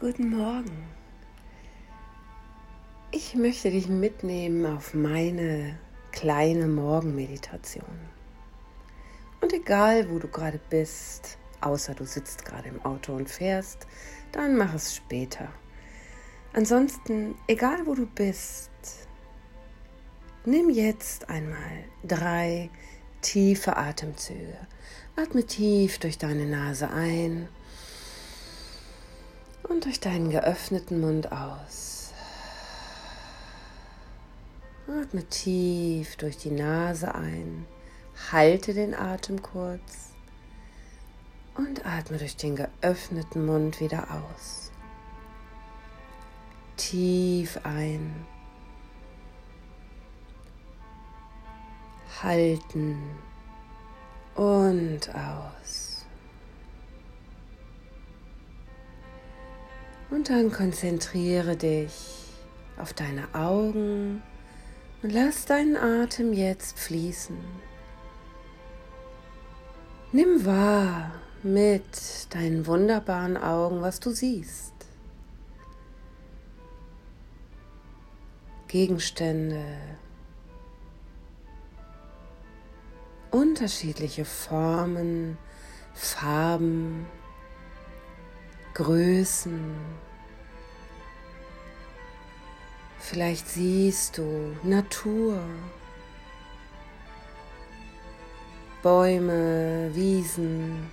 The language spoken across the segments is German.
Guten Morgen. Ich möchte dich mitnehmen auf meine kleine Morgenmeditation. Und egal, wo du gerade bist, außer du sitzt gerade im Auto und fährst, dann mach es später. Ansonsten, egal wo du bist, nimm jetzt einmal drei tiefe Atemzüge. Atme tief durch deine Nase ein und durch deinen geöffneten Mund aus. Atme tief durch die Nase ein, halte den Atem kurz und atme durch den geöffneten Mund wieder aus. Tief ein, halten und aus. Und dann konzentriere dich auf deine Augen und lass deinen Atem jetzt fließen. Nimm wahr mit deinen wunderbaren Augen, was du siehst. Gegenstände, unterschiedliche Formen, Farben, Größen. Vielleicht siehst du Natur, Bäume, Wiesen,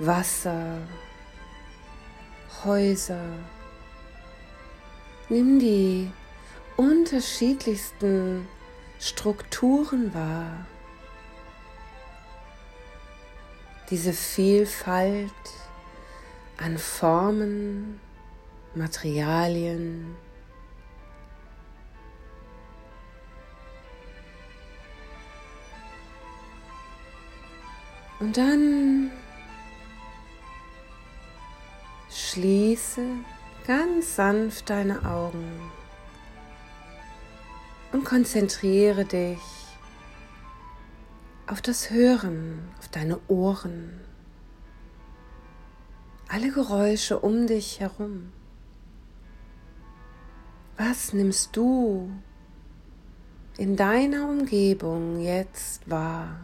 Wasser, Häuser. Nimm die unterschiedlichsten Strukturen wahr. Diese Vielfalt an Formen, Materialien. Und dann schließe ganz sanft deine Augen und konzentriere dich auf das Hören, auf deine Ohren alle Geräusche um dich herum. Was nimmst du in deiner Umgebung jetzt wahr?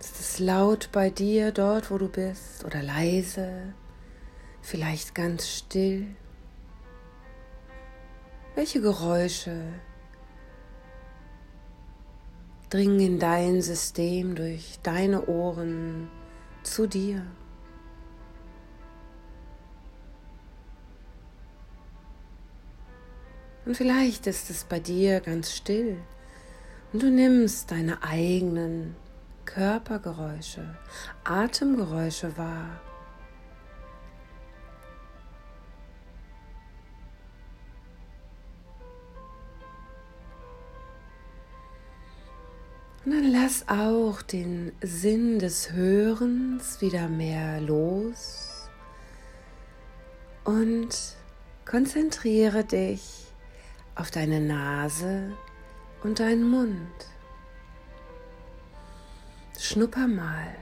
Ist es laut bei dir dort, wo du bist, oder leise, vielleicht ganz still? Welche Geräusche dringen in dein System durch deine Ohren zu dir. Und vielleicht ist es bei dir ganz still und du nimmst deine eigenen Körpergeräusche, Atemgeräusche wahr. Und dann lass auch den Sinn des Hörens wieder mehr los und konzentriere dich auf deine Nase und deinen Mund. Schnupper mal.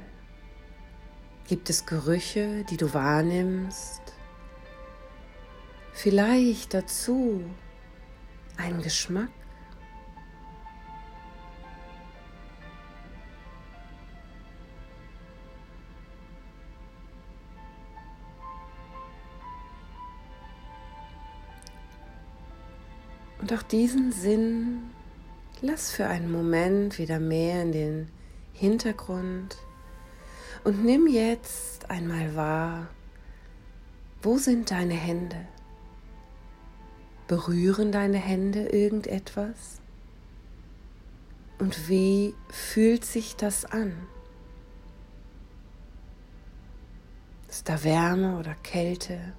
Gibt es Gerüche, die du wahrnimmst? Vielleicht dazu einen Geschmack? Und auch diesen Sinn lass für einen Moment wieder mehr in den Hintergrund und nimm jetzt einmal wahr, wo sind deine Hände? Berühren deine Hände irgendetwas? Und wie fühlt sich das an? Ist da Wärme oder Kälte?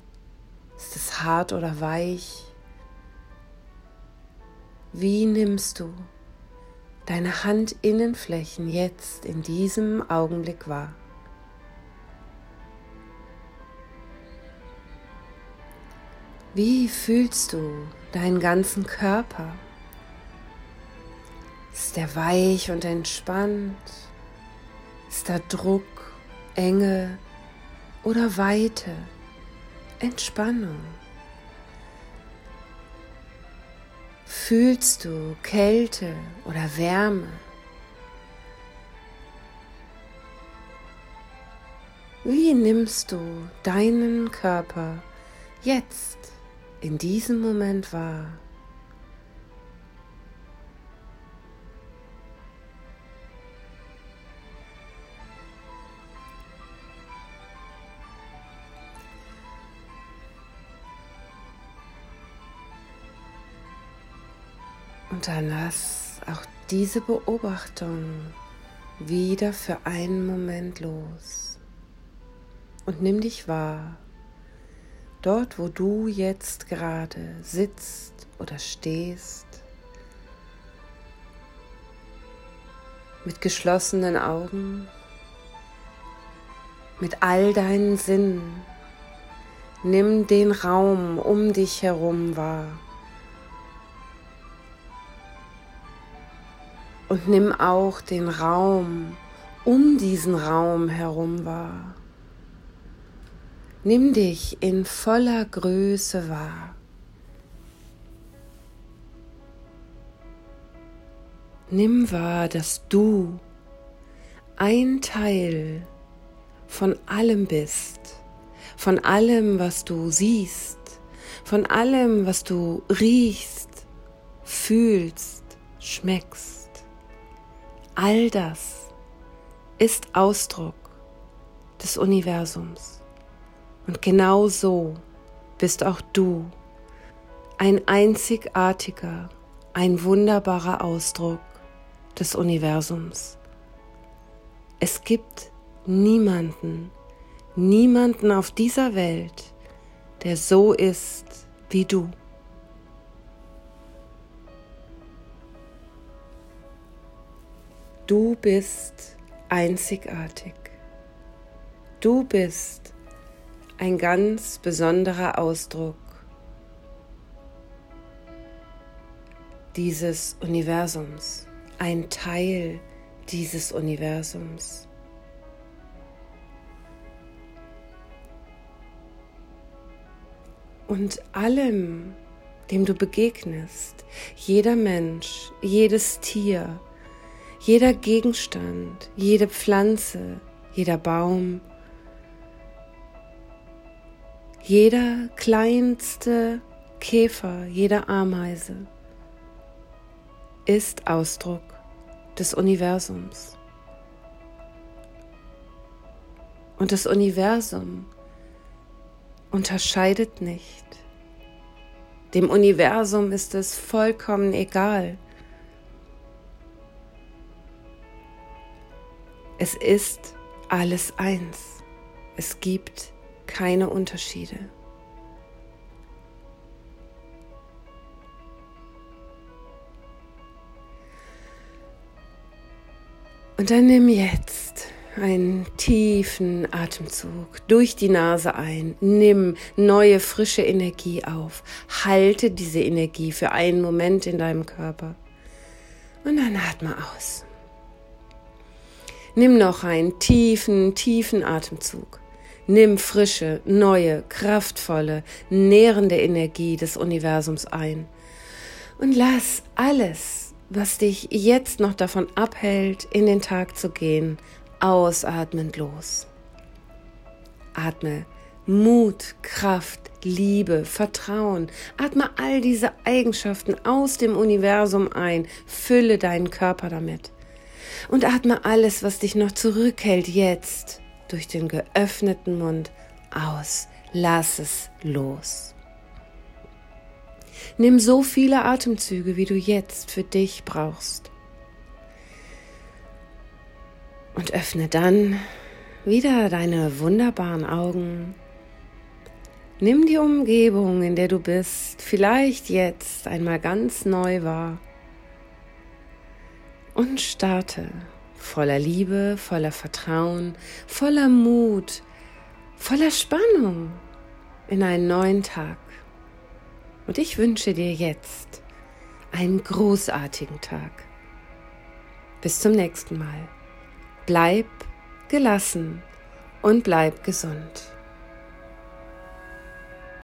Ist es hart oder weich? Wie nimmst du deine Handinnenflächen jetzt in diesem Augenblick wahr? Wie fühlst du deinen ganzen Körper? Ist er weich und entspannt? Ist da Druck, Enge oder Weite, Entspannung. Fühlst du Kälte oder Wärme? Wie nimmst du deinen Körper jetzt in diesem Moment wahr? Lass auch diese Beobachtung wieder für einen Moment los. Und nimm dich wahr, dort wo du jetzt gerade sitzt oder stehst, mit geschlossenen Augen, mit all deinen Sinnen. Nimm den Raum um dich herum wahr. Und nimm auch den Raum um diesen Raum herum wahr. Nimm dich in voller Größe wahr. Nimm wahr, dass du ein Teil von allem bist, von allem, was du siehst, von allem, was du riechst, fühlst, schmeckst. All das ist Ausdruck des Universums. Und genau so bist auch du ein einzigartiger, ein wunderbarer Ausdruck des Universums. Es gibt niemanden, niemanden auf dieser Welt, der so ist wie du. Du bist einzigartig. Du bist ein ganz besonderer Ausdruck dieses Universums, ein Teil dieses Universums. Und allem, dem du begegnest, jeder Mensch, jedes Tier, jeder Gegenstand, jede Pflanze, jeder Baum, jeder kleinste Käfer, jede Ameise ist Ausdruck des Universums. Und das Universum unterscheidet nicht. Dem Universum ist es vollkommen egal, Es ist alles eins. Es gibt keine Unterschiede. Und dann nimm jetzt einen tiefen Atemzug durch die Nase ein. Nimm neue, frische Energie auf. Halte diese Energie für einen Moment in deinem Körper. Und dann atme aus. Nimm noch einen tiefen, tiefen Atemzug. Nimm frische, neue, kraftvolle, nährende Energie des Universums ein. Und lass alles, was dich jetzt noch davon abhält, in den Tag zu gehen, ausatmend los. Atme Mut, Kraft, Liebe, Vertrauen. Atme all diese Eigenschaften aus dem Universum ein. Fülle deinen Körper damit und atme alles, was dich noch zurückhält, jetzt durch den geöffneten Mund aus. Lass es los. Nimm so viele Atemzüge, wie du jetzt für dich brauchst. Und öffne dann wieder deine wunderbaren Augen. Nimm die Umgebung, in der du bist, vielleicht jetzt einmal ganz neu wahr und starte voller Liebe, voller Vertrauen, voller Mut, voller Spannung in einen neuen Tag. Und ich wünsche dir jetzt einen großartigen Tag. Bis zum nächsten Mal. Bleib gelassen und bleib gesund.